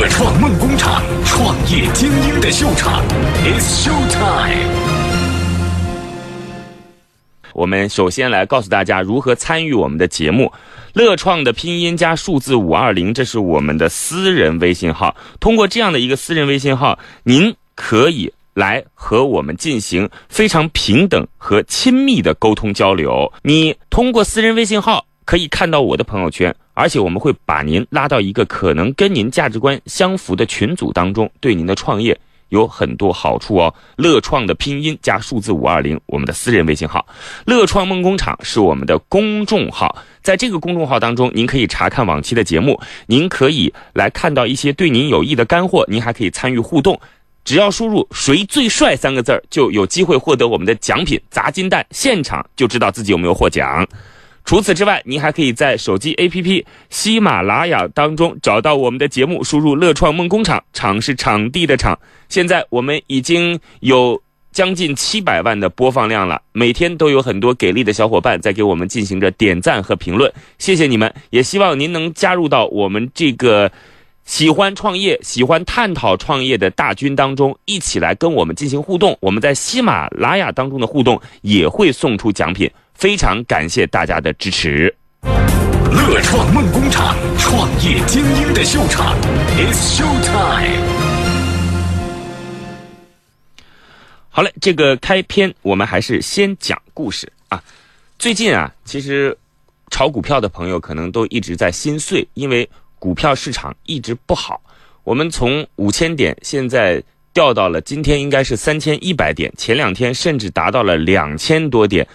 乐创梦工厂，创业精英的秀场，It's Show Time。我们首先来告诉大家如何参与我们的节目。乐创的拼音加数字五二零，这是我们的私人微信号。通过这样的一个私人微信号，您可以来和我们进行非常平等和亲密的沟通交流。你通过私人微信号可以看到我的朋友圈。而且我们会把您拉到一个可能跟您价值观相符的群组当中，对您的创业有很多好处哦。乐创的拼音加数字五二零，我们的私人微信号；乐创梦工厂是我们的公众号。在这个公众号当中，您可以查看往期的节目，您可以来看到一些对您有益的干货，您还可以参与互动。只要输入“谁最帅”三个字儿，就有机会获得我们的奖品砸金蛋，现场就知道自己有没有获奖。除此之外，您还可以在手机 APP 喜马拉雅当中找到我们的节目，输入“乐创梦工厂”，场是场地的场。现在我们已经有将近七百万的播放量了，每天都有很多给力的小伙伴在给我们进行着点赞和评论，谢谢你们！也希望您能加入到我们这个喜欢创业、喜欢探讨创业的大军当中，一起来跟我们进行互动。我们在喜马拉雅当中的互动也会送出奖品。非常感谢大家的支持。乐创梦工厂，创业精英的秀场，It's Show Time。好嘞，这个开篇我们还是先讲故事啊。最近啊，其实炒股票的朋友可能都一直在心碎，因为股票市场一直不好。我们从五千点现在掉到了今天应该是三千一百点，前两天甚至达到了两千多点。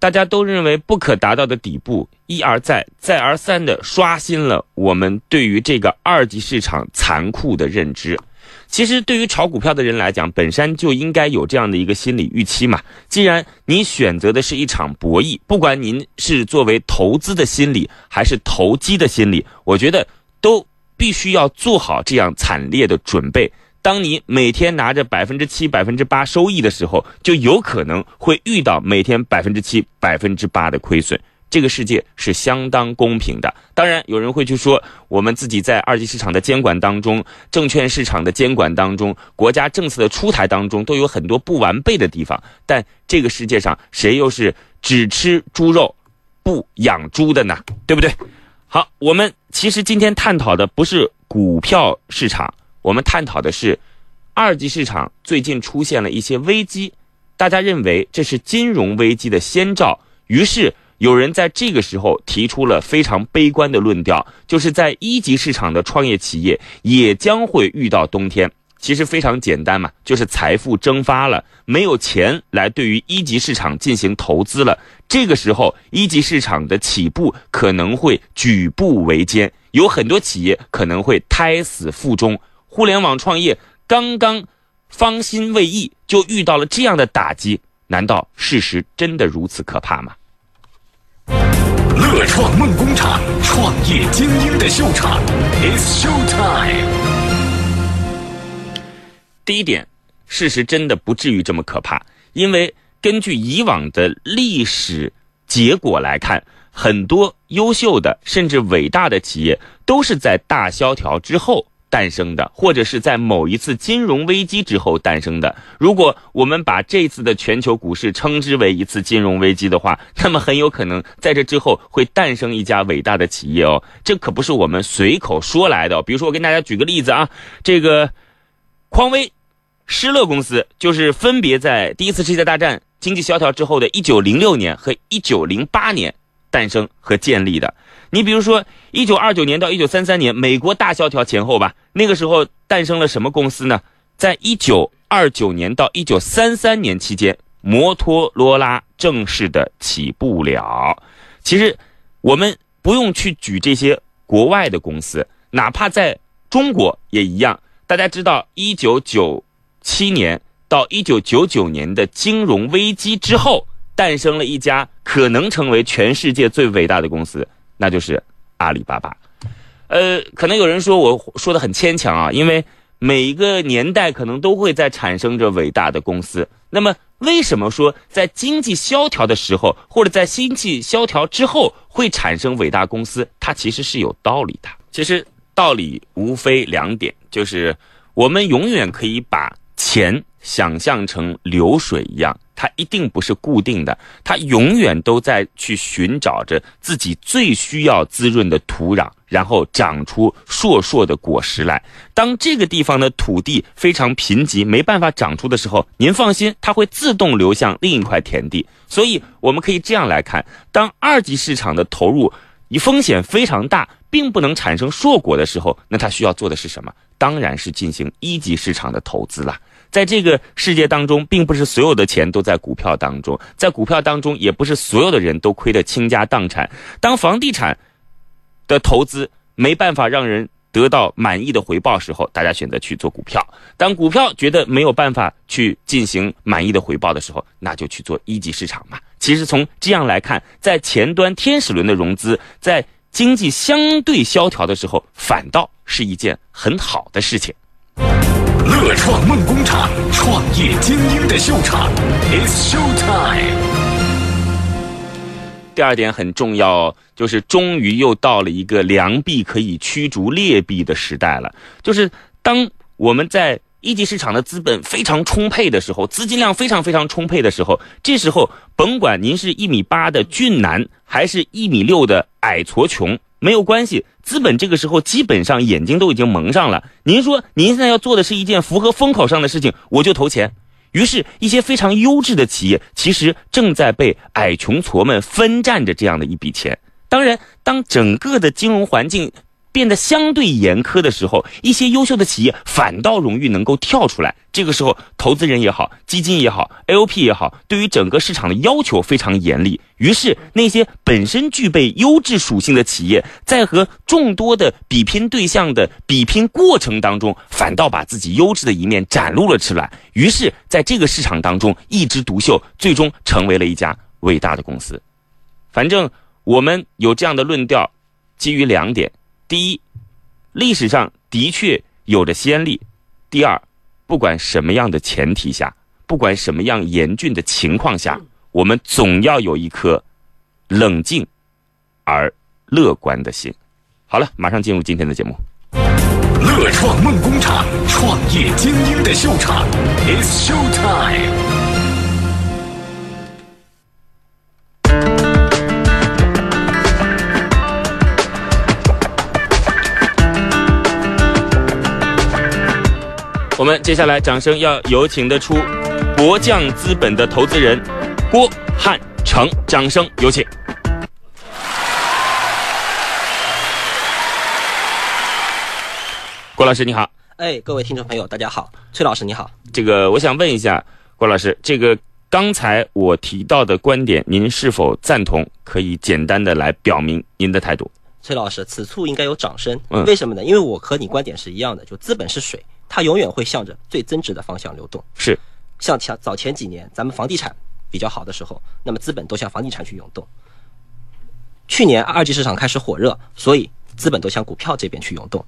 大家都认为不可达到的底部，一而再、再而三的刷新了我们对于这个二级市场残酷的认知。其实，对于炒股票的人来讲，本身就应该有这样的一个心理预期嘛。既然你选择的是一场博弈，不管您是作为投资的心理，还是投机的心理，我觉得都必须要做好这样惨烈的准备。当你每天拿着百分之七、百分之八收益的时候，就有可能会遇到每天百分之七、百分之八的亏损。这个世界是相当公平的。当然，有人会去说，我们自己在二级市场的监管当中、证券市场的监管当中、国家政策的出台当中，都有很多不完备的地方。但这个世界上，谁又是只吃猪肉不养猪的呢？对不对？好，我们其实今天探讨的不是股票市场。我们探讨的是，二级市场最近出现了一些危机，大家认为这是金融危机的先兆，于是有人在这个时候提出了非常悲观的论调，就是在一级市场的创业企业也将会遇到冬天。其实非常简单嘛，就是财富蒸发了，没有钱来对于一级市场进行投资了。这个时候，一级市场的起步可能会举步维艰，有很多企业可能会胎死腹中。互联网创业刚刚方兴未艾，就遇到了这样的打击，难道事实真的如此可怕吗？乐创梦工厂，创业精英的秀场，It's Show Time。第一点，事实真的不至于这么可怕，因为根据以往的历史结果来看，很多优秀的甚至伟大的企业都是在大萧条之后。诞生的，或者是在某一次金融危机之后诞生的。如果我们把这次的全球股市称之为一次金融危机的话，那么很有可能在这之后会诞生一家伟大的企业哦。这可不是我们随口说来的。比如说，我跟大家举个例子啊，这个匡威、施乐公司就是分别在第一次世界大战经济萧条之后的1906年和1908年诞生和建立的。你比如说，一九二九年到一九三三年，美国大萧条前后吧，那个时候诞生了什么公司呢？在一九二九年到一九三三年期间，摩托罗拉正式的起步了。其实，我们不用去举这些国外的公司，哪怕在中国也一样。大家知道，一九九七年到一九九九年的金融危机之后，诞生了一家可能成为全世界最伟大的公司。那就是阿里巴巴，呃，可能有人说我说的很牵强啊，因为每一个年代可能都会在产生着伟大的公司。那么，为什么说在经济萧条的时候，或者在经济萧条之后会产生伟大公司？它其实是有道理的。其实。道理无非两点，就是我们永远可以把钱想象成流水一样，它一定不是固定的，它永远都在去寻找着自己最需要滋润的土壤，然后长出硕硕的果实来。当这个地方的土地非常贫瘠，没办法长出的时候，您放心，它会自动流向另一块田地。所以我们可以这样来看：当二级市场的投入，你风险非常大，并不能产生硕果的时候，那他需要做的是什么？当然是进行一级市场的投资了。在这个世界当中，并不是所有的钱都在股票当中，在股票当中，也不是所有的人都亏得倾家荡产。当房地产的投资没办法让人得到满意的回报时候，大家选择去做股票；当股票觉得没有办法去进行满意的回报的时候，那就去做一级市场嘛。其实从这样来看，在前端天使轮的融资，在经济相对萧条的时候，反倒是一件很好的事情。乐创梦工厂，创业精英的秀场，It's Show Time。第二点很重要，就是终于又到了一个良币可以驱逐劣币的时代了。就是当我们在一级市场的资本非常充沛的时候，资金量非常非常充沛的时候，这时候甭管您是一米八的俊男，还是一米六的矮矬穷，没有关系，资本这个时候基本上眼睛都已经蒙上了。您说您现在要做的是一件符合风口上的事情，我就投钱。于是，一些非常优质的企业，其实正在被矮穷矬们分占着这样的一笔钱。当然，当整个的金融环境变得相对严苛的时候，一些优秀的企业反倒容易能够跳出来。这个时候，投资人也好，基金也好，LP 也好，对于整个市场的要求非常严厉。于是，那些本身具备优质属性的企业，在和众多的比拼对象的比拼过程当中，反倒把自己优质的一面展露了出来。于是，在这个市场当中一枝独秀，最终成为了一家伟大的公司。反正我们有这样的论调，基于两点：第一，历史上的确有着先例；第二。不管什么样的前提下，不管什么样严峻的情况下，我们总要有一颗冷静而乐观的心。好了，马上进入今天的节目。乐创梦工厂，创业精英的秀场，It's Show Time。我们接下来掌声要有请得出博匠资本的投资人郭汉成，掌声有请。郭老师你好，哎，各位听众朋友大家好，崔老师你好。这个我想问一下郭老师，这个刚才我提到的观点，您是否赞同？可以简单的来表明您的态度。崔老师，此处应该有掌声。嗯，为什么呢？因为我和你观点是一样的，就资本是水。它永远会向着最增值的方向流动。是，像前早前几年咱们房地产比较好的时候，那么资本都向房地产去涌动。去年二级市场开始火热，所以资本都向股票这边去涌动。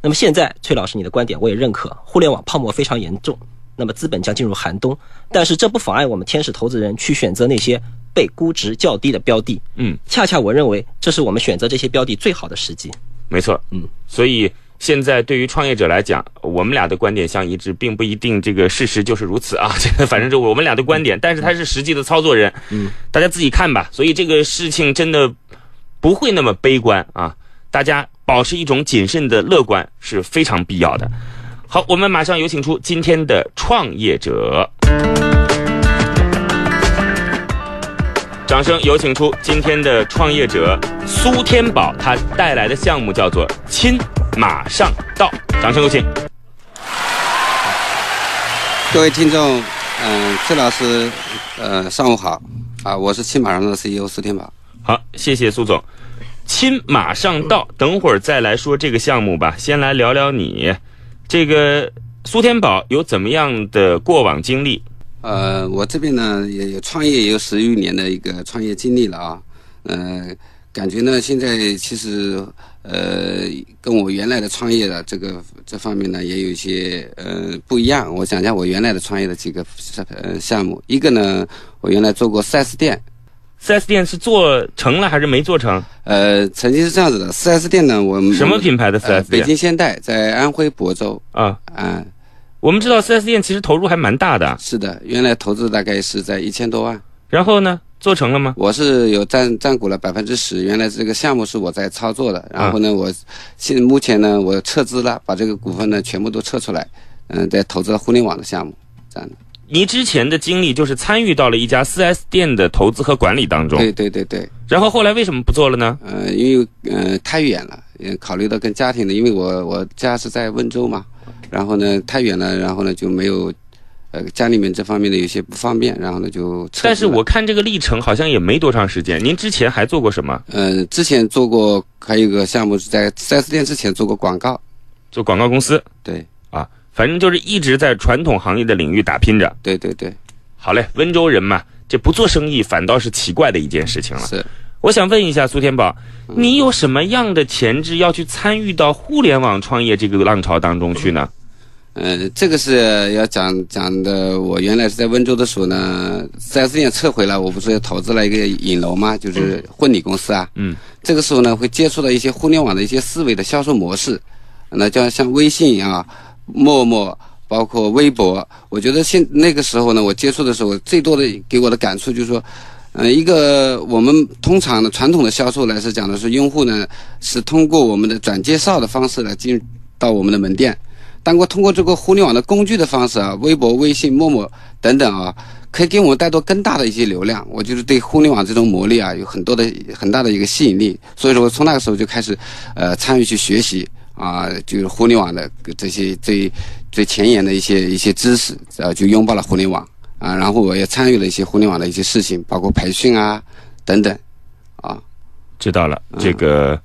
那么现在，崔老师你的观点我也认可，互联网泡沫非常严重，那么资本将进入寒冬。但是这不妨碍我们天使投资人去选择那些被估值较低的标的。嗯，恰恰我认为这是我们选择这些标的最好的时机。没错，嗯，所以。现在对于创业者来讲，我们俩的观点相一致，并不一定这个事实就是如此啊。这个反正就我们俩的观点，但是他是实际的操作人，嗯，大家自己看吧。所以这个事情真的不会那么悲观啊，大家保持一种谨慎的乐观是非常必要的。好，我们马上有请出今天的创业者，掌声有请出今天的创业者苏天宝，他带来的项目叫做亲。马上到，掌声有请。各位听众，嗯，崔老师，呃，上午好，啊，我是亲马上的 CEO 苏天宝。好，谢谢苏总。亲马上到，等会儿再来说这个项目吧。先来聊聊你，这个苏天宝有怎么样的过往经历？呃，我这边呢也有创业也有十余年的一个创业经历了啊，嗯。感觉呢，现在其实呃，跟我原来的创业的这个这方面呢，也有一些呃不一样。我讲讲我原来的创业的几个呃项目。一个呢，我原来做过 4S 店，4S 店是做成了还是没做成？呃，曾经是这样子的，4S 店呢，我们什么品牌的 4S 呃，北？京现代在安徽亳州啊，啊、我们知道 4S 店其实投入还蛮大的，是的，原来投资大概是在一千多万，然后呢，做成了吗？我是有占占股了百分之十，原来这个项目是我在操作的，然后呢，我现目前呢，我撤资了，把这个股份呢全部都撤出来，嗯、在投资了互联网的项目，这样的。你之前的经历就是参与到了一家 4S 店的投资和管理当中，对对对对，然后后来为什么不做了呢？呃，因为呃太远了，也考虑到跟家庭的，因为我我家是在温州嘛，然后呢太远了，然后呢就没有，呃家里面这方面的有些不方便，然后呢就。但是我看这个历程好像也没多长时间，您之前还做过什么？呃之前做过还有一个项目是在 4S 店之前做过广告，做广告公司对啊，反正就是一直在传统行业的领域打拼着。对对对，好嘞，温州人嘛，这不做生意反倒是奇怪的一件事情了。是。我想问一下苏天宝，你有什么样的潜质要去参与到互联网创业这个浪潮当中去呢？呃，这个是要讲讲的。我原来是在温州的时候呢，4S 店撤回了，我不是投资了一个影楼嘛，就是婚礼公司啊。嗯。这个时候呢，会接触到一些互联网的一些思维的销售模式，那就像微信啊、陌陌，包括微博。我觉得现那个时候呢，我接触的时候，最多的给我的感触就是说，呃，一个我们通常的传统的销售来是讲的是用户呢是通过我们的转介绍的方式来进入到我们的门店。当过通过这个互联网的工具的方式啊，微博、微信、陌陌等等啊，可以给我们带多更大的一些流量。我就是对互联网这种魔力啊，有很多的很大的一个吸引力。所以说我从那个时候就开始，呃，参与去学习啊，就是互联网的这些最最前沿的一些一些知识，呃，就拥抱了互联网啊。然后我也参与了一些互联网的一些事情，包括培训啊等等啊知道了，这个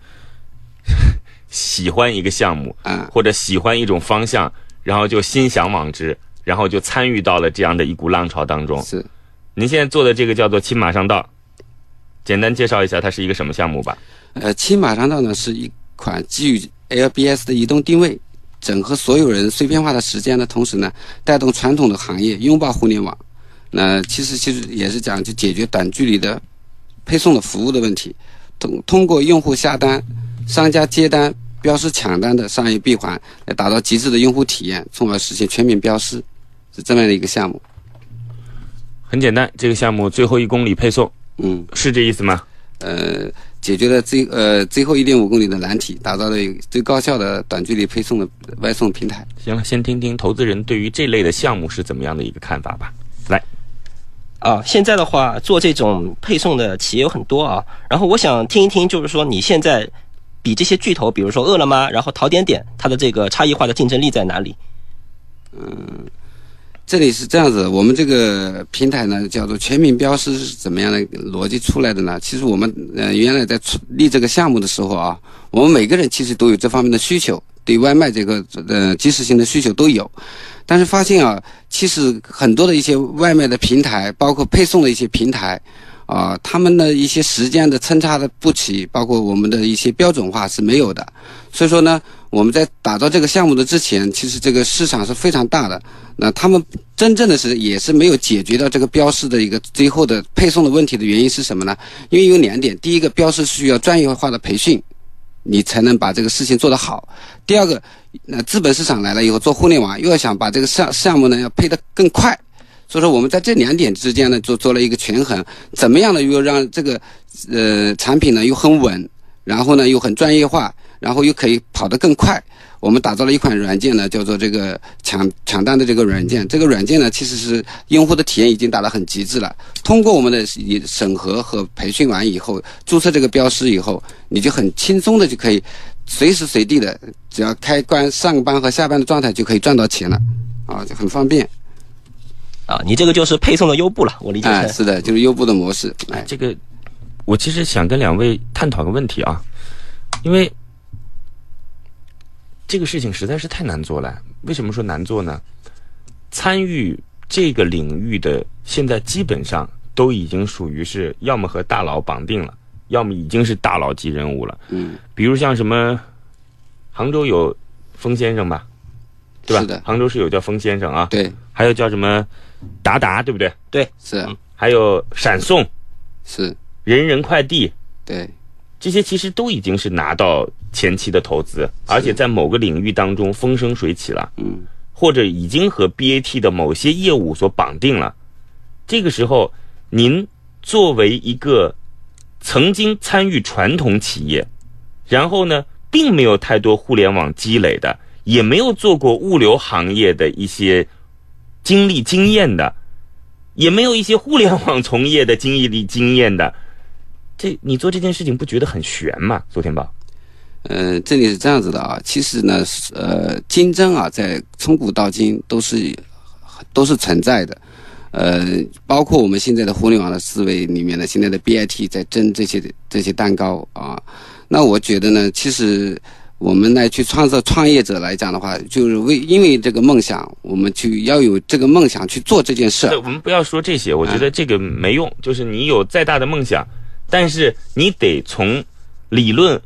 喜欢一个项目，啊或者喜欢一种方向，然后就心向往之，然后就参与到了这样的一股浪潮当中。是。您现在做的这个叫做“亲马上道”，简单介绍一下它是一个什么项目吧？呃，亲马上道呢是一款基于 LBS 的移动定位，整合所有人碎片化的时间的同时呢，带动传统的行业拥抱互联网。那其实其实也是讲就解决短距离的配送的服务的问题，通通过用户下单、商家接单、标识抢单的商业闭环，来达到极致的用户体验，从而实现全面标识，是这么样的一个项目。很简单，这个项目最后一公里配送嗯，是这意思吗？呃，解决了最呃最后一点五公里的难题，打造了一个最高效的短距离配送的外送平台。行了，先听听投资人对于这类的项目是怎么样的一个看法吧。来，啊，现在的话做这种配送的企业有很多啊，然后我想听一听，就是说你现在比这些巨头，比如说饿了么，然后淘点点，它的这个差异化的竞争力在哪里？嗯这里是这样子，我们这个平台呢叫做全民标识是怎么样的逻辑出来的呢？其实我们呃原来在出立这个项目的时候啊，我们每个人其实都有这方面的需求，对外卖这个呃即时性的需求都有，但是发现啊，其实很多的一些外卖的平台，包括配送的一些平台。啊，他们的一些时间的参差的不齐，包括我们的一些标准化是没有的。所以说呢，我们在打造这个项目的之前，其实这个市场是非常大的。那他们真正的是也是没有解决到这个标识的一个最后的配送的问题的原因是什么呢？因为有两点，第一个标识需要专业化的培训，你才能把这个事情做得好。第二个，那资本市场来了以后做互联网，又要想把这个项项目呢要配得更快。所以说我们在这两点之间呢做做了一个权衡，怎么样呢又让这个呃产品呢又很稳，然后呢又很专业化，然后又可以跑得更快。我们打造了一款软件呢，叫做这个抢抢单的这个软件。这个软件呢，其实是用户的体验已经达到很极致了。通过我们的审核和培训完以后，注册这个标识以后，你就很轻松的就可以随时随地的，只要开关上班和下班的状态就可以赚到钱了，啊，就很方便。啊，你这个就是配送的优步了，我理解哎，是的，就是优步的模式。哎，这个我其实想跟两位探讨个问题啊，因为这个事情实在是太难做了。为什么说难做呢？参与这个领域的现在基本上都已经属于是要么和大佬绑定了，要么已经是大佬级人物了。嗯，比如像什么杭州有封先生吧，对吧？是的杭州是有叫封先生啊，对，还有叫什么达达，对不对？对，是。还有闪送，是，人人快递。对，这些，其实都已经是拿到前期的投资，而且在某个领域当中风生水起了，嗯，或者已经和 BAT 的某些业务所绑定了。这个时候，您作为一个曾经参与传统企业，然后呢，并没有太多互联网积累的，也没有做过物流行业的一些经历经验的，也没有一些互联网从业的经历经验的，这你做这件事情不觉得很悬吗？昨天宝，呃，这里是这样子的啊，其实呢，呃，竞争啊，在从古到今都是都是存在的，呃，包括我们现在的互联网的思维里面呢，现在的 BIT 在争这些这些蛋糕啊，那我觉得呢，其实我们来去创造创业者来讲的话，就是为因为这个梦想，我们去要有这个梦想去做这件事对，我们不要说这些，我觉得这个没用。就是你有再大的梦想，但是你得从理论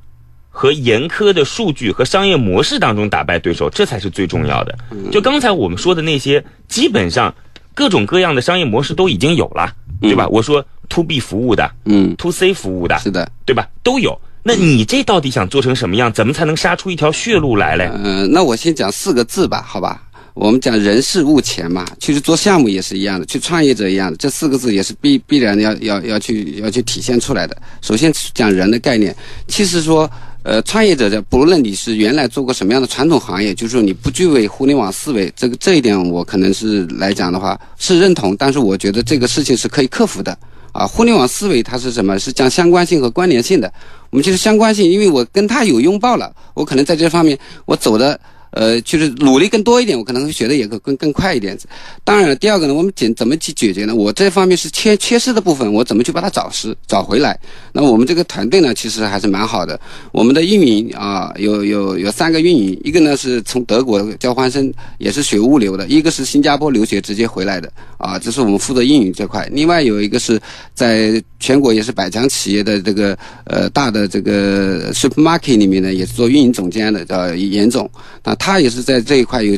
和严苛的数据和商业模式当中打败对手，这才是最重要的。就刚才我们说的那些，基本上各种各样的商业模式都已经有了，对吧？我说 to B 服务的嗯，，to C 服务的，是的。对吧？都有。那你这到底想做成什么样？怎么才能杀出一条血路来嘞？呃，那我先讲四个字吧，好吧？我们讲人事物钱嘛，其实做项目也是一样的，去创业者一样的，这四个字也是必必然要要要去要去体现出来的。首先讲人的概念，其实说，呃，创业者的不论你是原来做过什么样的传统行业，就是说你不具备互联网思维，这个这一点我可能是来讲的话是认同，但是我觉得这个事情是可以克服的。啊，互联网思维它是什么？是讲相关性和关联性的。我们就是相关性，因为我跟他有拥抱了，我可能在这方面我走的呃，就是努力更多一点，我可能会学的也更更更快一点。当然了，第二个呢，我们解怎么去解决呢？我这方面是缺缺失的部分，我怎么去把它找实找回来？那我们这个团队呢，其实还是蛮好的。我们的运营啊，有有有三个运营，一个呢是从德国交换生，也是学物流的；一个是新加坡留学直接回来的啊，这是我们负责运营这块。另外有一个是在全国也是百强企业的这个呃大的这个 supermarket 里面呢，也是做运营总监的，叫严总。那他也是在这一块有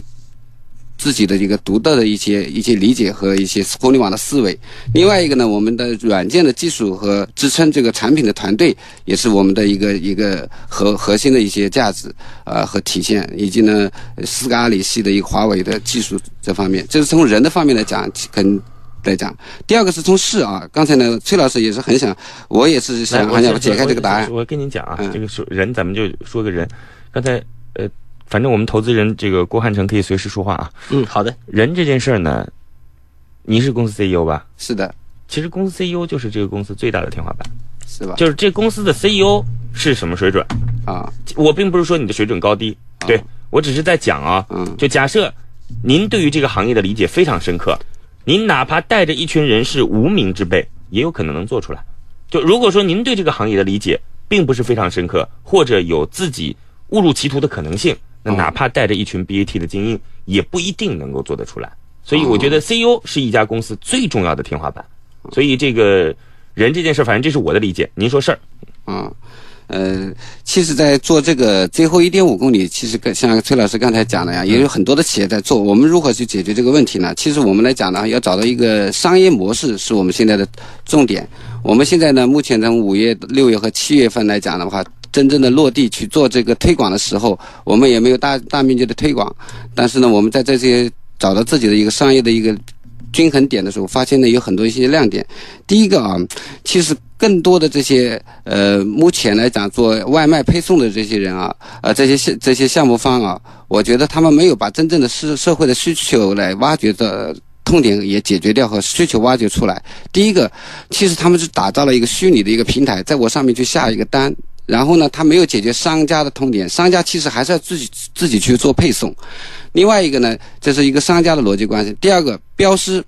自己的一个独特的一些一些理解和一些互联网的思维。另外一个呢，我们的软件的技术和支撑这个产品的团队，也是我们的一个一个核核心的一些价值啊、呃、和体现，以及呢四个阿里系的一个华为的技术这方面，这是从人的方面来讲，跟。来讲，第二个是从事啊，刚才呢，崔老师也是很想，我也是想很想解开这个答案。我跟您讲啊，嗯这个说人，咱们就说个人。刚才呃，反正我们投资人这个郭汉成可以随时说话啊。嗯，好的，人这件事儿呢，您是公司 CEO 吧？是的，其实公司 CEO 就是这个公司最大的天花板，是吧？就是这公司的 CEO 是什么水准？啊，我并不是说你的水准高低，对我只是在讲啊，嗯就假设您对于这个行业的理解非常深刻，您哪怕带着一群人是无名之辈，也有可能能做出来。就如果说您对这个行业的理解并不是非常深刻，或者有自己误入歧途的可能性，那哦哪怕带着一群 BAT 的精英，也不一定能够做得出来。所以我哦觉得 CEO 是一家公司最重要的天花板。所以这个人这件事，反正这是我的理解。您说事儿，啊，呃，其实，在做这个最后一点五公里，其实跟像崔老师刚才讲的呀，也有很多的企业在做。我们如何去解决这个问题呢？其实我们来讲呢，要找到一个商业模式，是我们现在的重点。我们现在呢，目前从五月、六月和七月份来讲的话，真正的落地去做这个推广的时候，我们也没有大大面积的推广，但是呢，我们在这些找到自己的一个商业的一个均衡点的时候，发现呢有很多一些亮点。第一个啊，其实更多的这些呃，目前来讲做外卖配送的这些人啊，呃，这些这些项目方啊，我觉得他们没有把真正的社社会的需求来挖掘的。痛点也解决掉和需求挖掘出来。第一个，其实他们是打造了一个虚拟的一个平台，在我上面去下一个单，然后呢，他没有解决商家的痛点，商家其实还是要自己自己去做配送。另外一个呢，这是一个商家的逻辑关系。第二个，标识。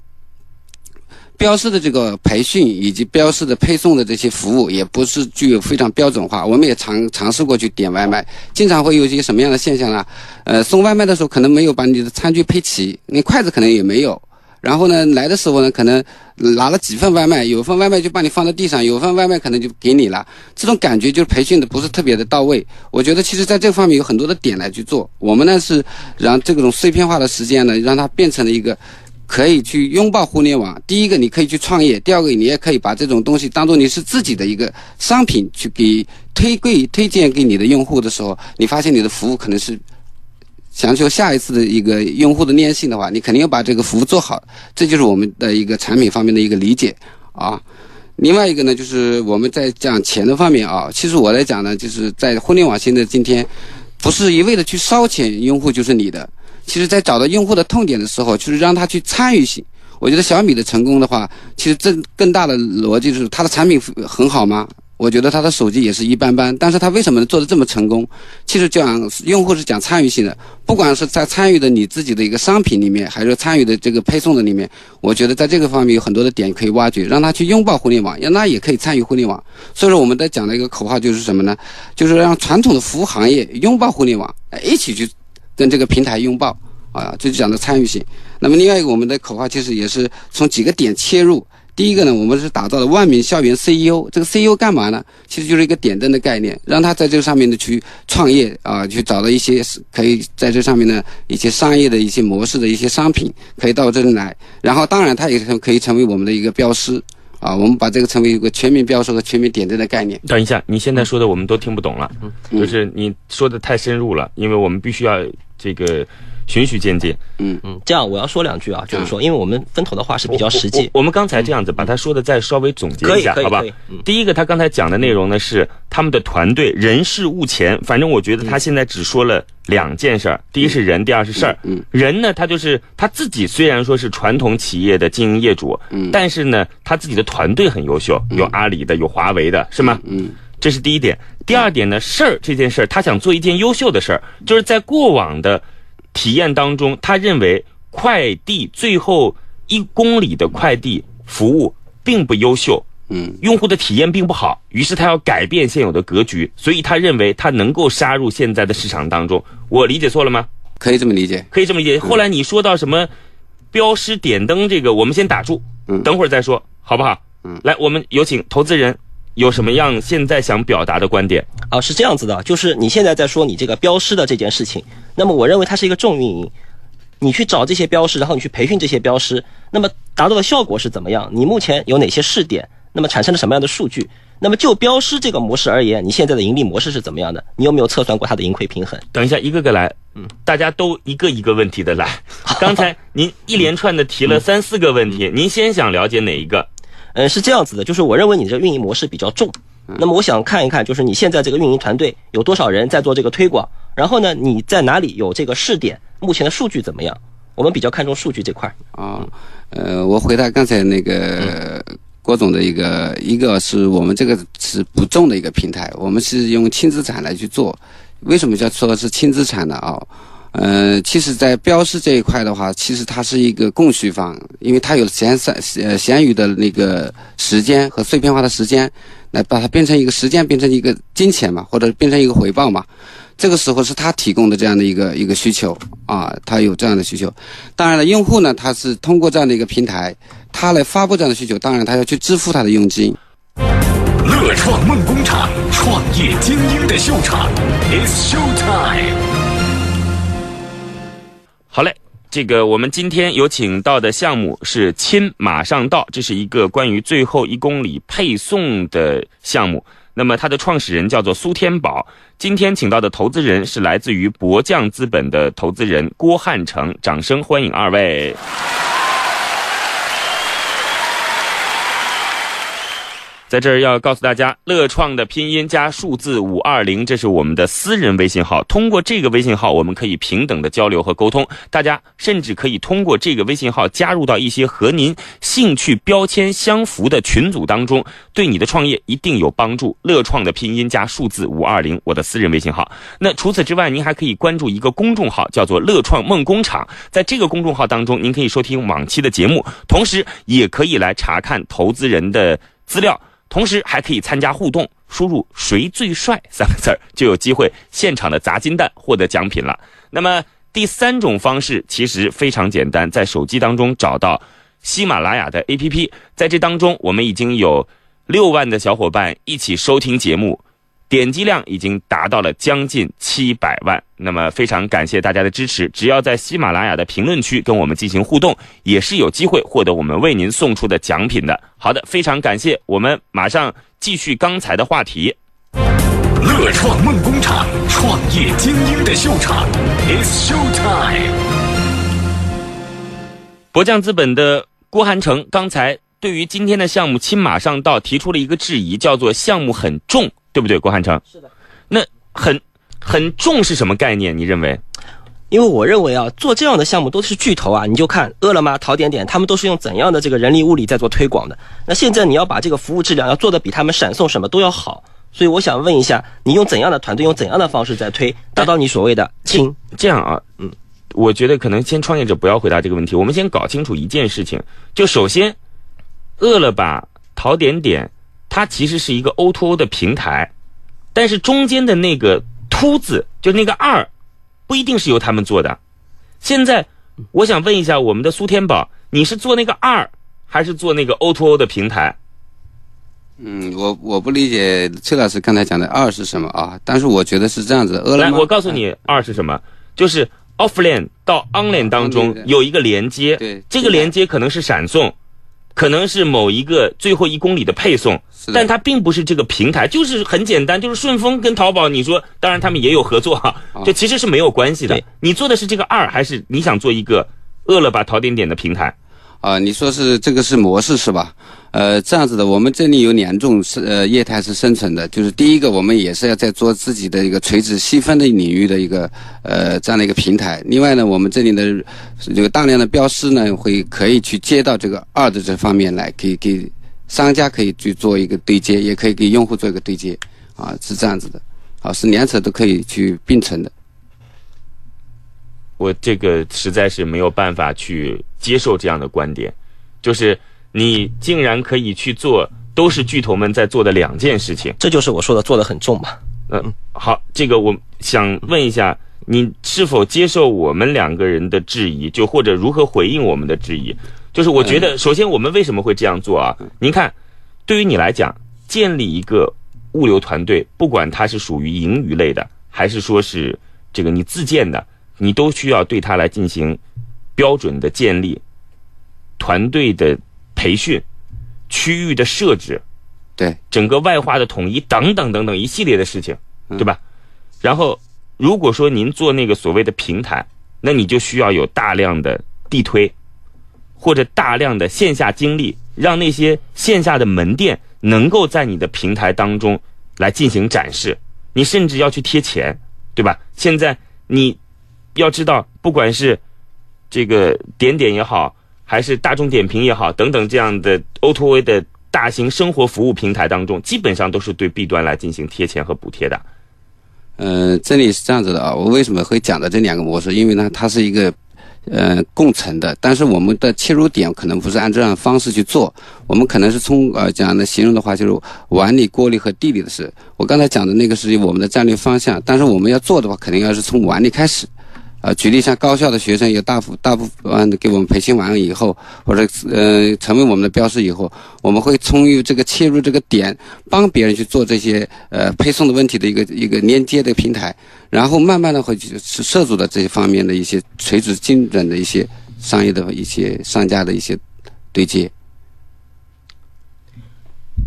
标识的这个培训以及标识的配送的这些服务，也不是具有非常标准化。我们也尝尝试过去点外卖，经常会有一些什么样的现象呢？呃，送外卖的时候可能没有把你的餐具配齐，你筷子可能也没有。然后呢，来的时候呢，可能拿了几份外卖，有份外卖就把你放在地上，有份外卖可能就给你了。这种感觉就是培训的不是特别的到位。我觉得其实在这方面有很多的点来去做。我们呢是让这种碎片化的时间呢，让它变成了一个。可以去拥抱互联网。第一个，你可以去创业；第二个，你也可以把这种东西当做你是自己的一个商品去给推贵推荐给你的用户的时候，你发现你的服务可能是想求下一次的一个用户的粘性的话，你肯定要把这个服务做好。这就是我们的一个产品方面的一个理解啊。另外一个呢，就是我们在讲钱的方面啊，其实我来讲呢，就是在互联网现在今天，不是一味的去烧钱，用户就是你的。其实，在找到用户的痛点的时候，就是让他去参与性。我觉得小米的成功的话，其实这更大的逻辑就是它的产品很好吗？我觉得他的手机也是一般般，但是他为什么能做的这么成功？其实讲用户是讲参与性的，不管是在参与的你自己的一个商品里面，还是参与的这个配送的里面，我觉得在这个方面有很多的点可以挖掘，让他去拥抱互联网，让他也可以参与互联网。所以说我们在讲的一个口号就是什么呢？就是让传统的服务行业拥抱互联网，一起去跟这个平台拥抱啊，这就讲的参与性。那么另外一个我们的口号其实也是从几个点切入。第一个呢，我们是打造了万名校园 CEO。这个 CEO 干嘛呢？其实就是一个点灯的概念，让他在这个上面呢去创业啊，去找到一些可以在这上面呢一些商业的一些模式的一些商品，可以到这里来。然后，当然他也可以成为我们的一个标师啊。我们把这个成为一个全民标识和全民点灯的概念。等一下，你现在说的我们都听不懂了，就是你说的太深入了，因为我们必须要这个。循序渐进，嗯嗯，这样我要说两句啊，就是说，因为我们分头的话是比较实际。我们刚才这样子把他说的再稍微总结一下，好吧？第一个，他刚才讲的内容呢是他们的团队人事物钱，反正我觉得他现在只说了两件事儿，第一是人，第二是事儿。人呢，他就是他自己虽然说是传统企业的经营业主，但是呢，他自己的团队很优秀，有阿里的，有华为的，是吗？嗯，这是第一点。第二点呢，事儿这件事儿，他想做一件优秀的事儿，就是在过往的。体验当中，他认为快递最后一公里的快递服务并不优秀，嗯，用户的体验并不好，于是他要改变现有的格局，所以他认为他能够杀入现在的市场当中。我理解错了吗？可以这么理解，可以这么理解。后来你说到什么标识点灯这个，我们先打住，嗯，等会儿再说，好不好？嗯，来，我们有请投资人。有什么样现在想表达的观点啊？是这样子的，就是你现在在说你这个标师的这件事情，那么我认为它是一个重运营，你去找这些标识，然后你去培训这些标识，那么达到的效果是怎么样？你目前有哪些试点？那么产生了什么样的数据？那么就标师这个模式而言，你现在的盈利模式是怎么样的？你有没有测算过它的盈亏平衡？等一下，一个个来，嗯，大家都一个一个问题的来。刚才您一连串的提了三四个问题，您先想了解哪一个？嗯，是这样子的，就是我认为你这个运营模式比较重，那么我想看一看，就是你现在这个运营团队有多少人在做这个推广，然后呢，你在哪里有这个试点，目前的数据怎么样？我们比较看重数据这块。啊，呃，我回答刚才那个郭总的一个，一个是我们这个是不重的一个平台，我们是用轻资产来去做，为什么叫说是轻资产呢？啊？呃，其实，在标识这一块的话，其实它是一个供需方，因为它有闲散呃闲余的那个时间和碎片化的时间，来把它变成一个时间，变成一个金钱嘛，或者变成一个回报嘛。这个时候是他提供的这样的一个一个需求啊，他有这样的需求。当然了，用户呢，他是通过这样的一个平台，他来发布这样的需求，当然他要去支付他的佣金。乐创梦工厂，创业精英的秀场，It's Show Time。好嘞，这个我们今天有请到的项目是“亲马上到”，这是一个关于最后一公里配送的项目。那么它的创始人叫做苏天宝。今天请到的投资人是来自于博匠资本的投资人郭汉成，掌声欢迎二位。在这儿要告诉大家，乐创的拼音加数字五二零，这是我们的私人微信号。通过这个微信号，我们可以平等的交流和沟通。大家甚至可以通过这个微信号加入到一些和您兴趣标签相符的群组当中，对你的创业一定有帮助。乐创的拼音加数字五二零，我的私人微信号。那除此之外，您还可以关注一个公众号，叫做“乐创梦工厂”。在这个公众号当中，您可以收听往期的节目，同时也可以来查看投资人的资料。同时还可以参加互动，输入“谁最帅”三个字儿，就有机会现场的砸金蛋获得奖品了。那么第三种方式其实非常简单，在手机当中找到喜马拉雅的 APP，在这当中我们已经有六万的小伙伴一起收听节目。点击量已经达到了将近七百万。那么非常感谢大家的支持，只要在喜马拉雅的评论区跟我们进行互动，也是有机会获得我们为您送出的奖品的。好的，非常感谢，我们马上继续刚才的话题。乐创梦工厂，创业精英的秀场，It's Show Time。博匠资本的郭寒成刚才对于今天的项目亲马上到提出了一个质疑，叫做项目很重，对不对？郭汉成是的。那很很重是什么概念？你认为？因为我认为啊，做这样的项目都是巨头啊，你就看饿了么、淘点点，他们都是用怎样的这个人力物力在做推广的。那现在你要把这个服务质量要做的比他们闪送什么都要好，所以我想问一下，你用怎样的团队，用怎样的方式在推，达到你所谓的轻？这样啊，嗯，我觉得可能先创业者不要回答这个问题，我们先搞清楚一件事情，就首先，饿了吧、淘点点，它其实是一个 O to O 的平台，但是中间的那个凸字，就那个二。不一定是由他们做的。现在，我想问一下我们的苏天宝，你是做那个二，还是做那个 O to O 的平台？嗯，我我不理解崔老师刚才讲的二是什么啊？但是我觉得是这样子。来，我告诉你，二是什么？就是 offline 到 online 当中有一个连接，对，这个连接可能是闪送。可能是某一个最后一公里的配送，但它并不是这个平台，就是很简单，就是顺丰跟淘宝。你说，当然他们也有合作哈，这其实是没有关系的。你做的是这个二，还是你想做一个饿了吧、淘点点的平台？啊，你说是这个是模式是吧？呃，这样子的，我们这里有两种是呃业态是生存的，就是第一个，我们也是要在做自己的一个垂直细分的领域的一个呃这样的一个平台。另外呢，我们这里的这个大量的标识呢，会可以去接到这个二的这方面来，可以给商家可以去做一个对接，也可以给用户做一个对接，啊，是这样子的，啊，是两者都可以去并存的。我这个实在是没有办法去接受这样的观点，就是。你竟然可以去做都是巨头们在做的两件事情，这就是我说的做的很重嘛。嗯，好，这个我想问一下，你是否接受我们两个人的质疑，就或者如何回应我们的质疑？就是我觉得，首先我们为什么会这样做啊？您看，对于你来讲，建立一个物流团队，不管它是属于盈余类的，还是说是这个你自建的，你都需要对它来进行标准的建立，团队的。培训、区域的设置，对整个外化的统一等等等等一系列的事情，对吧？然后，如果说您做那个所谓的平台，那你就需要有大量的地推，或者大量的线下经历，让那些线下的门店能够在你的平台当中来进行展示。你甚至要去贴钱，对吧？现在你要知道，不管是这个点点也好。还是大众点评也好，等等这样的 O to O 的大型生活服务平台当中，基本上都是对 B 端来进行贴钱和补贴的。嗯，这里是这样子的啊，我为什么会讲的这两个模式？因为呢，它是一个呃共存的，但是我们的切入点可能不是按这样方式去做，我们可能是从呃讲的形容的话，就是碗里、锅里和地里的事。我刚才讲的那个是我们的战略方向，但是我们要做的话，肯定要是从碗里开始。啊，举例像高校的学生有大部大部分给我们培训完了以后，或者呃成为我们的标识以后，我们会从于这个切入这个点，帮别人去做这些呃配送的问题的一个一个连接的平台，然后慢慢的会去涉足到这些方面的一些垂直精准的一些商业的一些商家的一些对接。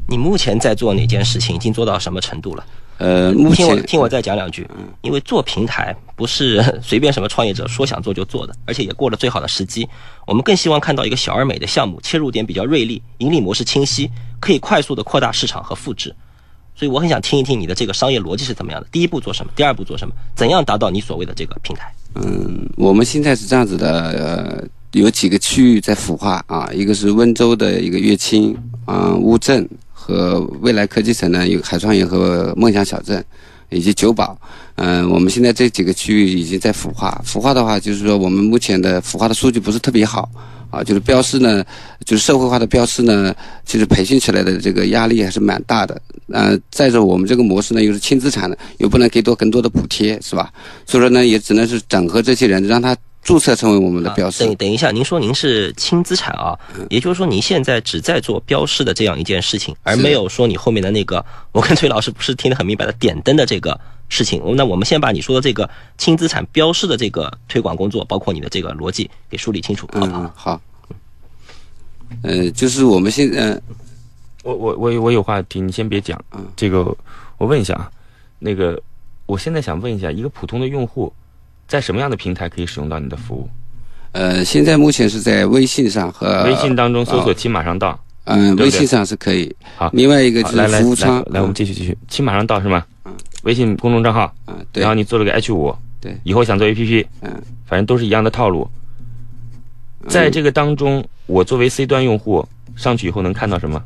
你目前在做哪件事情？已经做到什么程度了？呃，目前听我听我再讲两句。因为做平台不是 随便什么创业者说想做就做的，而且也过了最好的时机。我们更希望看到一个小而美的项目，切入点比较锐利，盈利模式清晰，可以快速的扩大市场和复制。所以我很想听一听你的这个商业逻辑是怎么样的。第一步做什么？第二步做什么？怎样达到你所谓的这个平台？嗯，我们现在是这样子的，呃，有几个区域在孵化啊，一个是温州的一个乐清啊乌镇。和未来科技城呢，有海创园和梦想小镇，以及九堡。嗯，我们现在这几个区域已经在孵化。孵化的话，就是说我们目前的孵化的数据不是特别好啊。就是标识呢，就是社会化的标识呢，其实培训起来的这个压力还是蛮大的。嗯，再者我们这个模式呢，又是轻资产的，又不能给多更多的补贴，是吧？所以说呢，也只能是整合这些人，让他注册成为我们的标识。等等一下，您说您是轻资产啊，也就是说您现在只在做标识的这样一件事情，而没有说你后面的那个，我跟崔老师不是听得很明白的点灯的这个事情。那我们先把你说的这个轻资产标识的这个推广工作，包括你的这个逻辑给梳理清楚，好不好？嗯，好。呃，就是我们现在，我我我我有话题，你先别讲。嗯这个我问一下啊，那个我现在想问一下，一个普通的用户在什么样的平台可以使用到你的服务？呃，现在目前是在微信上和微信当中搜索骑“马上到嗯，微信上是可以。好另外一”。个就好来来是服务窗来，来，我们嗯继续继续，“骑马上到”是吗？嗯。微信公众账号，嗯，对然后，你做了个 H 五，对以后想做 APP，嗯，反正都是一样的套路。在这个当中，我作为 C 端用户上去以后能看到什么？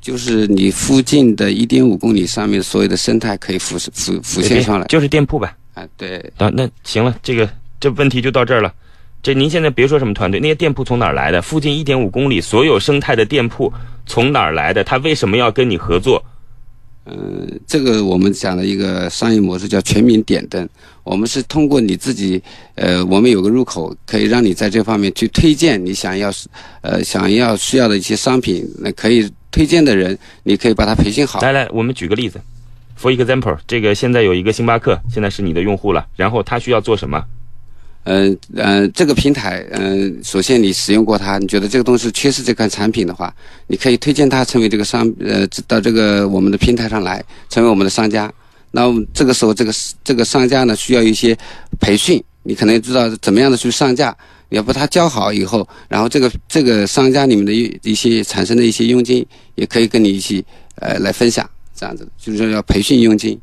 就是你附近的一点五公里上面所有的生态可以浮浮浮现上来。就是店铺呗。啊，对，啊，那行了，这个这问题就到这儿了。这您现在别说什么团队，那些店铺从哪儿来的？附近一点五公里所有生态的店铺从哪儿来的？他为什么要跟你合作？嗯这个我们讲的一个商业模式叫全民点灯。我们是通过你自己，呃，我们有个入口，可以让你在这方面去推荐你想要，呃，想要需要的一些商品，那可以推荐的人，你可以把他培训好。来来，我们举个例子，for example，这个现在有一个星巴克，现在是你的用户了，然后他需要做什么？嗯嗯、呃，这个平台，嗯、首先你使用过它，你觉得这个东西缺失这款产品的话，你可以推荐它成为这个商，呃，到这个我们的平台上来，成为我们的商家。那这个时候，这个这个商家呢，需要一些培训，你可能知道怎么样的去上架，你要把它教好以后，然后这个这个商家里面的一一些产生的一些佣金，也可以跟你一起呃来分享，这样子就是说要培训佣金。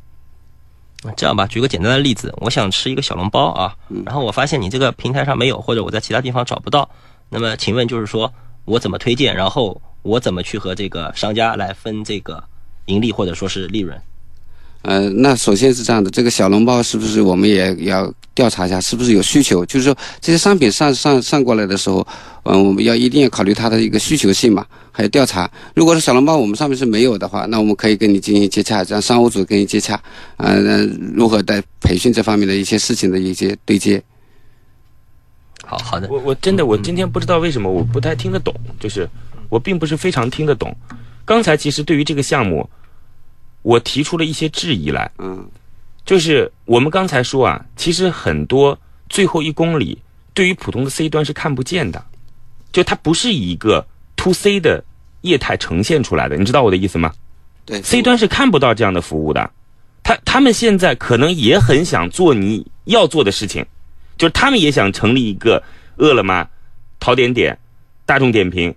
这样吧，举个简单的例子，我想吃一个小笼包啊，然后我发现你这个平台上没有，或者我在其他地方找不到，那么请问就是说我怎么推荐，然后我怎么去和这个商家来分这个盈利或者说是利润？呃，那首先是这样的，这个小笼包是不是我们也要调查一下，是不是有需求？就是说这些商品上上上过来的时候，嗯、我们要一定要考虑它的一个需求性嘛，还有调查。如果是小笼包我们上面是没有的话，那我们可以跟你进行接洽，让商务组跟你接洽，啊、呃，如何在培训这方面的一些事情的一些对接。好好的，我我真的我今天不知道为什么我不太听得懂，就是我并不是非常听得懂。刚才其实对于这个项目，我提出了一些质疑来，嗯。就是我们刚才说啊，其实很多最后一公里对于普通的 C 端是看不见的，就它不是以一个 to C 的业态呈现出来的，你知道我的意思吗？对？C 端是看不到这样的服务的，他他们现在可能也很想做你要做的事情，就是他们也想成立一个饿了么、淘点点、大众点评，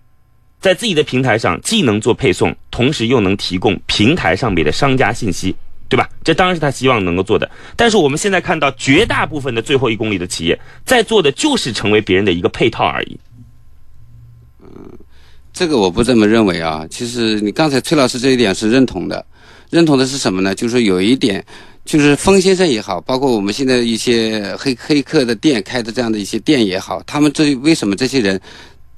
在自己的平台上既能做配送，同时又能提供平台上面的商家信息，对吧？这当然是他希望能够做的。但是我们现在看到，绝大部分的最后一公里的企业在做的就是成为别人的一个配套而已。嗯这个我不这么认为啊。其实你刚才崔老师这一点是认同的，认同的是什么呢？就是有一点，就是封先生也好，包括我们现在一些黑黑客的店开的这样的一些店也好，他们这为什么这些人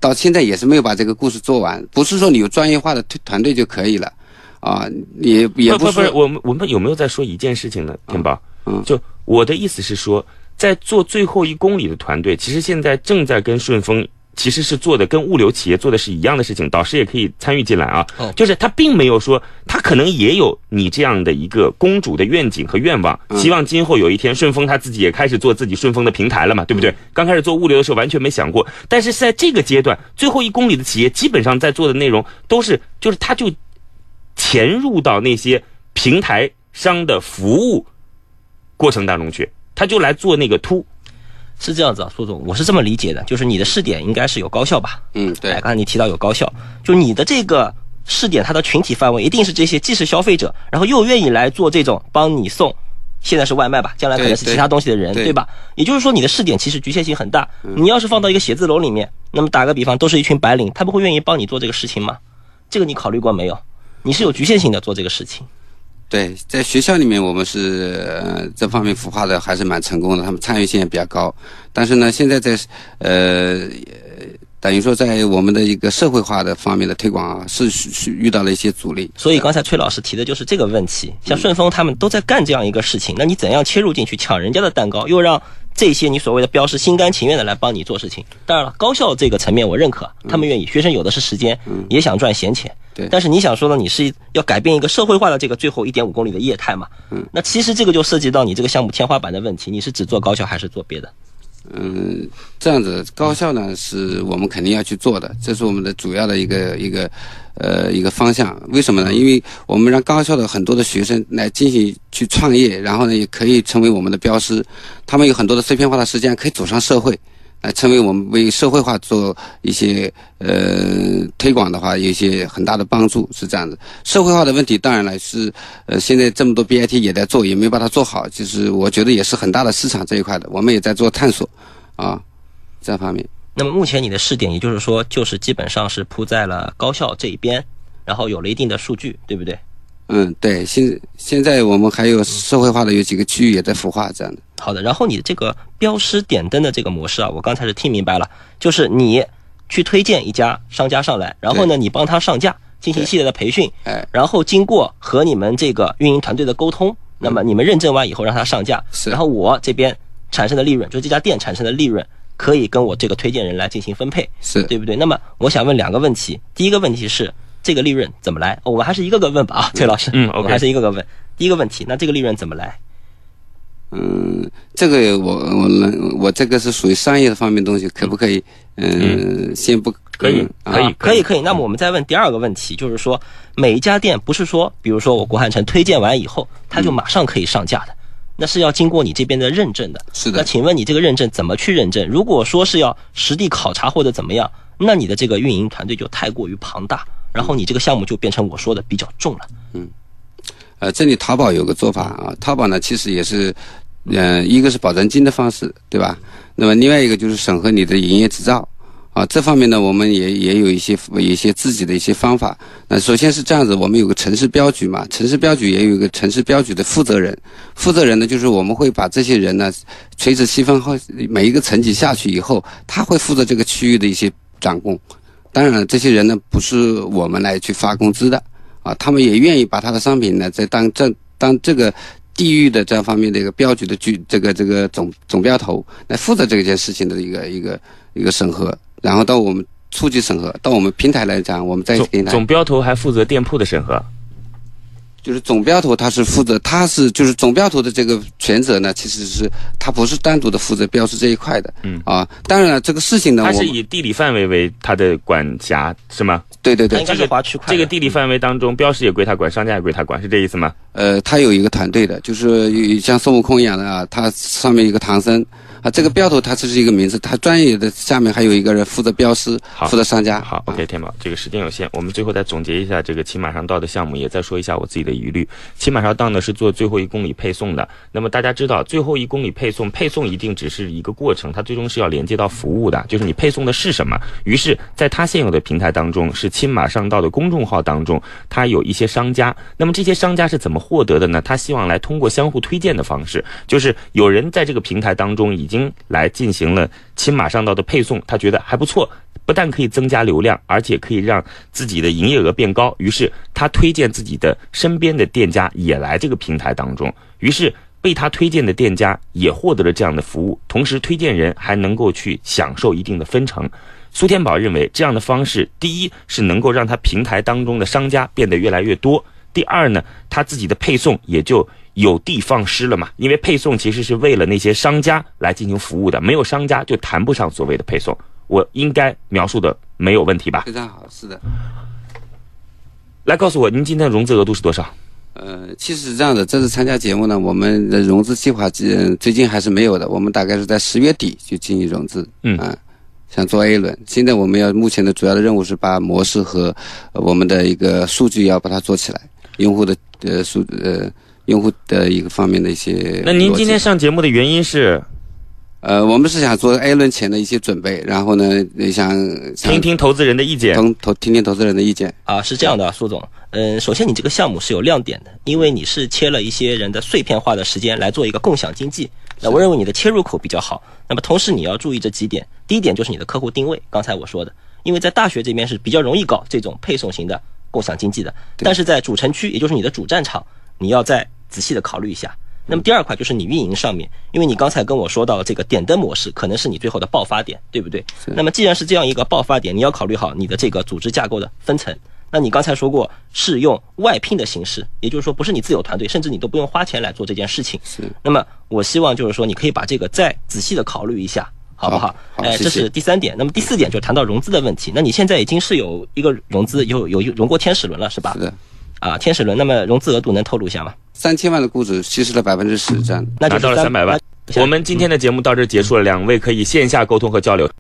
到现在也是没有把这个故事做完？不是说你有专业化的团团队就可以了啊，也也不不是不是，我们我们有没有在说一件事情呢？天宝，嗯就我的意思是说，在做最后一公里的团队，其实现在正在跟顺丰。其实是做的跟物流企业做的是一样的事情，导师也可以参与进来啊。哦就是他并没有说，他可能也有你这样的一个公主的愿景和愿望，希望今后有一天顺丰他自己也开始做自己顺丰的平台了嘛，对不对？刚开始做物流的时候完全没想过，但是在这个阶段，最后一公里的企业基本上在做的内容都是，就是他就潜入到那些平台商的服务过程当中去，他就来做那个突。是这样子啊，苏总，我是这么理解的，就是你的试点应该是有高校吧？嗯对哎，刚才你提到有高校，就你的这个试点，它的群体范围一定是这些既是消费者，然后又愿意来做这种帮你送，现在是外卖吧，将来可能是其他东西的人，对对吧？也就是说，你的试点其实局限性很大。你要是放到一个写字楼里面，那么打个比方，都是一群白领，他们会愿意帮你做这个事情吗？这个你考虑过没有？你是有局限性的做这个事情。对，在学校里面，我们是呃这方面孵化的还是蛮成功的，他们参与性也比较高。但是呢，现在在呃，等于说在我们的一个社会化的方面的推广啊，是是遇到了一些阻力。所以刚才崔老师提的就是这个问题，像顺丰他们都在干这样一个事情，那你怎样切入进去抢人家的蛋糕，又让这些你所谓的标识心甘情愿的来帮你做事情。当然了，高校这个层面我认可，他们愿意，学生有的是时间，也想赚闲钱。对但是你想说呢？你是要改变一个社会化的这个最后一点五公里的业态嘛？嗯。那其实这个就涉及到你这个项目天花板的问题，你是只做高校还是做别的？嗯，这样子高校呢是我们肯定要去做的，这是我们的主要的一个一个呃一个方向。为什么呢？因为我们让高校的很多的学生来进行去创业，然后呢也可以成为我们的标师，他们有很多的碎片化的时间可以走上社会。来成为我们为社会化做一些呃推广的话，有一些很大的帮助，是这样子。社会化的问题，当然了是呃现在这么多 BIT 也在做，也没有把它做好，就是我觉得也是很大的市场这一块的，我们也在做探索啊这方面。那么目前你的试点，也就是说，就是基本上是铺在了高校这一边，然后有了一定的数据，对不对？嗯，对，现现在我们还有社会化的有几个区域也在孵化这样的。好的，然后你的这个标识点灯的这个模式啊，我刚才是听明白了，就是你去推荐一家商家上来，然后呢，你帮他上架，进行一系列的培训，哎，然后经过和你们这个运营团队的沟通，那么你们认证完以后让他上架，是然后我这边产生的利润，就是这家店产生的利润，可以跟我这个推荐人来进行分配，是对不对？那么我想问两个问题，第一个问题是这个利润怎么来？哦我们还是一个个问吧啊，崔老师，嗯我们还是一个个问。第一个问题，那这个利润怎么来？嗯，这个我我能我这个是属于商业方面东西，可不可以？嗯，先不可以嗯可以啊可以可以。那么我们再问第二个问题，就是说每一家店不是说，比如说我国汉城推荐完以后，它就马上可以上架的，那是要经过你这边的认证的。是的那请问你这个认证怎么去认证？如果说是要实地考察或者怎么样，那你的这个运营团队就太过于庞大，然后你这个项目就变成我说的比较重了。嗯呃，这里淘宝有个做法啊，淘宝呢其实也是，呃，一个是保证金的方式，对吧？那么另外一个就是审核你的营业执照，啊，这方面呢我们也也有一些一些自己的一些方法。那首先是这样子，我们有个城市标局嘛，城市标局也有一个城市标局的负责人，负责人呢就是我们会把这些人呢垂直细分后，每一个层级下去以后，他会负责这个区域的一些掌控。当然了，这些人呢不是我们来去发工资的。啊，他们也愿意把他的商品呢，在当这当这个地域的这方面的一个标局的局，这个这个总总标头来负责这件事情的一个一个一个审核，然后到我们初级审核，到我们平台来讲，我们再平台总总标头还负责店铺的审核。就是总标头，他是负责，他是就是总标头的这个权责呢，其实是他不是单独的负责标识这一块的，嗯啊，当然了，这个事情呢，它是以地理范围为他的管辖，是吗？对对对这个，划区块。这个地理范围当中，标识也归他管，商家也归他管，是这意思吗？呃，他有一个团队的，就是有像孙悟空一样的啊，他上面有一个唐僧啊，这个标头它只是一个名字，它专业的下面还有一个人负责标识好，负责商家。好，OK，天宝，这个时间有限，我们最后再总结一下这个骑马上道的项目，也再说一下我自己的疑虑。骑马上道呢是做最后一公里配送的，那么大家知道，最后一公里配送，配送一定只是一个过程，它最终是要连接到服务的，就是你配送的是什么。于是，在它现有的平台当中，是亲马上道的公众号当中，它有一些商家，那么这些商家是怎么获得的呢？他希望来通过相互推荐的方式，就是有人在这个平台当中已经经来进行了骑马上道的配送，他觉得还不错。不但可以增加流量，而且可以让自己的营业额变高。于是他推荐自己的身边的店家也来这个平台当中，于是被他推荐的店家也获得了这样的服务，同时推荐人还能够去享受一定的分成。苏天宝认为这样的方式，第一是能够让他平台当中的商家变得越来越多，第二呢，他自己的配送也就有的放矢了嘛。因为配送其实是为了那些商家来进行服务的，没有商家就谈不上所谓的配送。我应该描述的没有问题吧？非常好，是的。来告诉我，您今天的融资额度是多少？呃，其实是这样的，这次参加节目呢，我们的融资计划呃最近还是没有的，我们大概是在十月底就进行融资。嗯啊想做 A 轮，现在我们要目前的主要的任务是把模式和、呃我们的一个数据要把它做起来，用户的呃数呃用户的一个方面的一些。那您今天上节目的原因是呃，我们是想做 A 轮前的一些准备，然后呢，也想想听听投资人的意见。听投听听投资人的意见。啊，是这样的，苏总，嗯，首先你这个项目是有亮点的，因为你是切了一些人的碎片化的时间来做一个共享经济，那我认为你的切入口比较好。那么同时你要注意这几点，第一点就是你的客户定位，刚才我说的，因为在大学这边是比较容易搞这种配送型的共享经济的，但是在主城区，也就是你的主战场，你要再仔细的考虑一下。那么第二块就是你运营上面，因为你刚才跟我说到这个点灯模式可能是你最后的爆发点，对不对？那么既然是这样一个爆发点，你要考虑好你的这个组织架构的分层。那你刚才说过是用外聘的形式，也就是说不是你自有团队，甚至你都不用花钱来做这件事情。是。那么我希望就是说你可以把这个再仔细的考虑一下，好不好？好，哎，这是第三点。那么第四点就谈到融资的问题。那你现在已经是有一个融资，有有融过天使轮了，是吧？是的。啊，天使轮，那么融资额度能透露一下吗？三千万的估值稀释了百分之十，这样那拿到了三百万。我们今天的节目到这结束了，两位可以线下沟通和交流。